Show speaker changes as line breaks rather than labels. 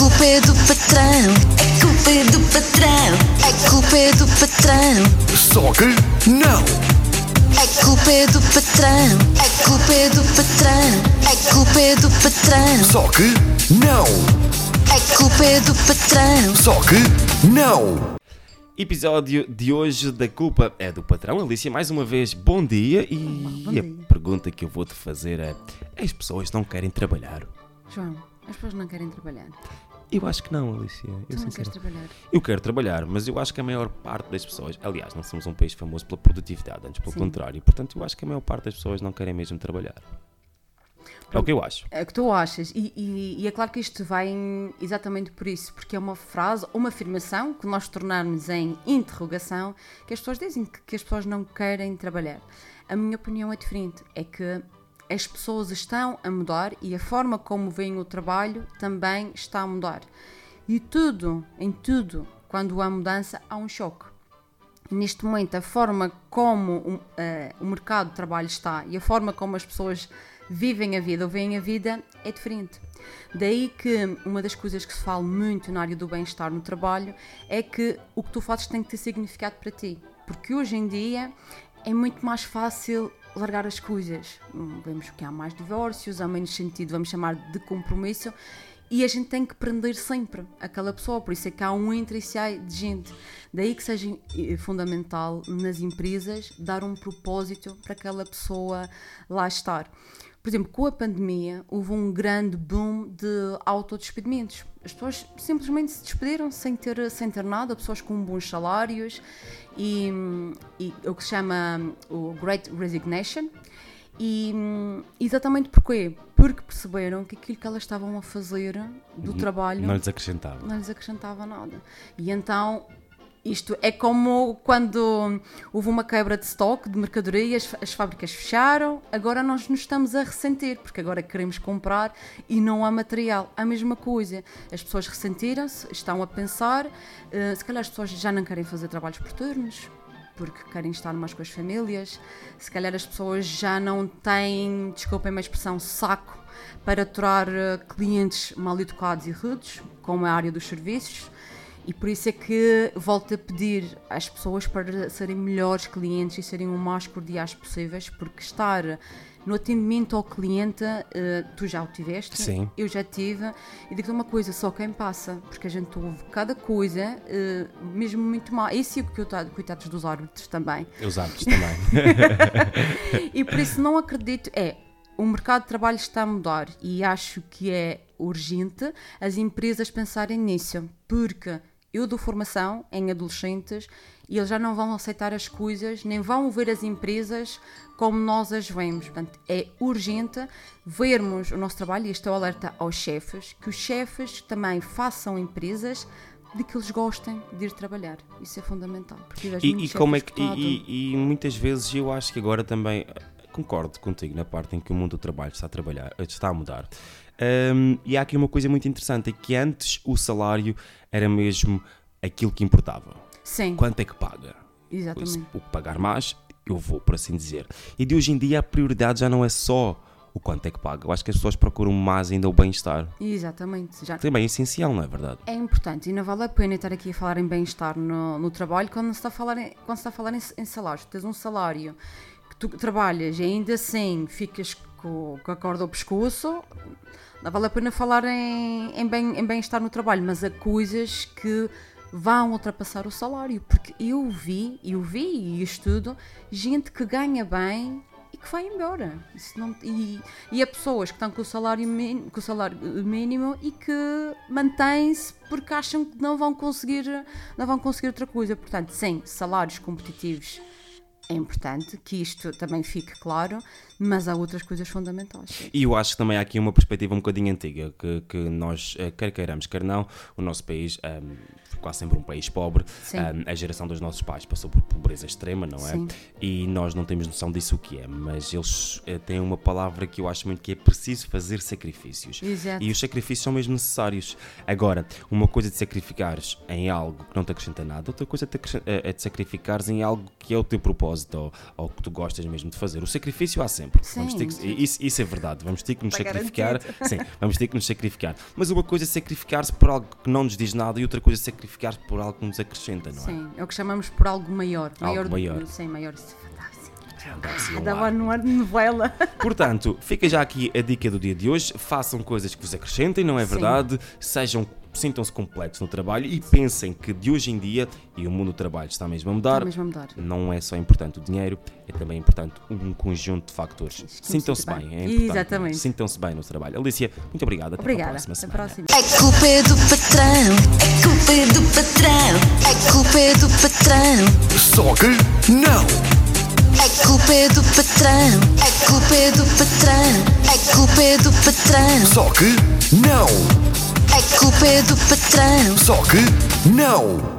culpa é do patrão, é culpa é do patrão, é culpa é do patrão,
Só que não!
é culpa é do patrão, é culpa é do patrão, é culpa é do patrão,
Só que não!
é culpa é do patrão.
Só que não!
Episódio de hoje da culpa é do patrão. Alicia, mais uma vez, bom dia. E
Bom
a
dia.
pergunta que eu vou te fazer é: as pessoas não querem trabalhar?
João, as pessoas não querem trabalhar.
Eu acho que não, Alicia. Eu,
Tu não queres trabalhar.
eu quero trabalhar, mas eu acho que a maior parte das pessoas, aliás, não somos um país famoso pela produtividade, antes pelo
Sim.
contrário. Portanto, eu acho que a maior parte das pessoas não querem mesmo trabalhar. É o que eu acho.
É o que tu achas. E, e- e é claro que isto vem exatamente por isso, porque é uma frase, uma afirmação que nós tornarmos em interrogação que as pessoas dizem que, que as pessoas não querem trabalhar. A minha opinião é diferente. É que as pessoas estão a mudar e a forma como veem o trabalho também está a mudar. E tudo, em tudo, quando há mudança, há um choque. neste momento a forma como o, eh, o mercado de trabalho está e a forma como as pessoas vivem a vida ou veem a vida é diferente. Daí que uma das coisas que se fala muito na área do bem-estar no trabalho é que o que tu fazes tem que ter significado para ti. Porque hoje em dia é muito mais fácil largar as coisas. Hum, Vemos que há mais divórcios, há menos sentido, vamos chamar de compromisso, e a gente tem que prender sempre aquela pessoa, por isso é que há um entra e sai de gente. Daí que seja eh, fundamental nas empresas dar um propósito para aquela pessoa lá estar. Por exemplo, com a pandemia houve um grande boom de autodespedimentos. As pessoas simplesmente se despediram sem ter, sem ter nada, pessoas com bons salários e, e o que se chama o Great Resignation. E exatamente porquê? Porque perceberam que aquilo que elas estavam a fazer do trabalho
Não lhes acrescentava.
não lhes acrescentava nada. E então, isto é como quando houve uma quebra de estoque de mercadorias, as fábricas fecharam, agora nós nos estamos a ressentir, porque agora queremos comprar e não há material. A mesma coisa. As pessoas ressentiram-se, estão a pensar, eh, se calhar as pessoas já não querem fazer trabalhos por turnos, porque querem estar mais com as famílias. Se calhar as pessoas já não têm, desculpem a expressão, saco para aturar eh, clientes mal educados e rudes, como a área dos serviços. E por isso é que volto a pedir às pessoas para serem melhores clientes e serem o mais cordiais possíveis, porque estar no atendimento ao cliente, eh, tu já o tiveste,
Sim.
eu já tive, e digo-te uma coisa, só quem passa, porque a gente ouve cada coisa, eh, mesmo muito mal. Isso e o que eu estou, coitados dos árbitros também.
Os hábitos também.
E por isso não acredito, é, o mercado de trabalho está a mudar e acho que é urgente as empresas pensarem nisso, porque eu dou formação em adolescentes e eles já não vão aceitar as coisas, nem vão ver as empresas como nós as vemos. Portanto, é urgente vermos o nosso trabalho, e este é o alerta aos chefes, que os chefes também façam empresas de que eles gostem de ir trabalhar. Isso é fundamental.
E, e como é que. E, e- muitas vezes eu acho que agora também. eh, Concordo contigo na parte em que o mundo do trabalho está a trabalhar, eh, está a mudar. Ahm, e há aqui uma coisa muito interessante: é que antes o salário era mesmo aquilo que importava.
Sim,
Quanto é que paga?
exatamente.
O que pagar mais, eu vou, por assim dizer. E de hoje em dia a prioridade já não é só o quanto é que paga. Eu acho que as pessoas procuram mais ainda o bem-estar.
Exatamente. Já
Também é essencial, não é verdade?
é importante e não vale a pena estar aqui a falar em bem-estar no, no trabalho quando se está a falar em, quando está a falar em, em salários. Tens um salário que tu trabalhas e ainda assim ficas com, com a corda ao pescoço. Não vale a pena falar em, em, bem, em bem-estar no trabalho, mas há coisas que vão ultrapassar o salário. Porque eu vi, eu vi e estudo gente que ganha bem e que vai embora. Não- e, e há pessoas que estão com o salário, com o salário mínimo e que mantêm-se porque acham que não vão conseguir não vão conseguir outra coisa. Portanto, sim, salários competitivos é importante que isto também fique claro, mas há outras coisas fundamentais.
E eu acho que também há aqui uma perspectiva um bocadinho antiga, que, que nós, eh, quer queiramos, quer não, o nosso país ehm, quase sempre um país pobre. Um, a geração dos nossos pais passou por pobreza extrema, não é?
Sim.
E nós não temos noção disso o que é, mas eles eh, têm uma palavra que eu acho muito que é preciso fazer sacrifícios.
Exato.
E os sacrifícios são mesmo necessários. Agora, uma coisa é de sacrificares em algo que não te acrescenta nada, outra coisa é de, acrescen- é de sacrificares em algo que é o teu propósito ou, ou que tu gostas mesmo de fazer. O sacrifício há sempre.
Sim,
Vamos ter que- isso, isso é verdade. Vamos ter que nos sacrificar.
garantido.
Sim, vamos ter que nos sacrificar. Mas uma coisa é sacrificar-se por algo que não nos diz nada e outra coisa é sacrificar-se por algo que nos acrescenta, não é?
Sim, é o que chamamos por algo maior. maior do-
maior.
Sim, maior.
Um
Dava
ar.
numa novela.
Portanto, fica já aqui a dica do dia de hoje. Façam coisas que vos acrescentem, não é
Sim.
verdade? Sejam, sintam-se completos no trabalho e pensem que de hoje em dia, e o mundo do trabalho está mesmo a mudar,
Está mesmo a mudar.
não é só importante o dinheiro, é também importante um conjunto de
sim,
Sintam-se bem,
bem.
é importante.
Exatamente.
Sintam-se bem no trabalho. Alicia, muito obrigado. Até
Obrigada.
para a próxima
Até a próxima.
É culpa é do patrão, é culpa é do patrão, é culpa é do patrão,
Só que não!
é culpa é do patrão, é culpa é do patrão, é culpa é do patrão,
Só que não!
É culpa do patrão.
Só que não!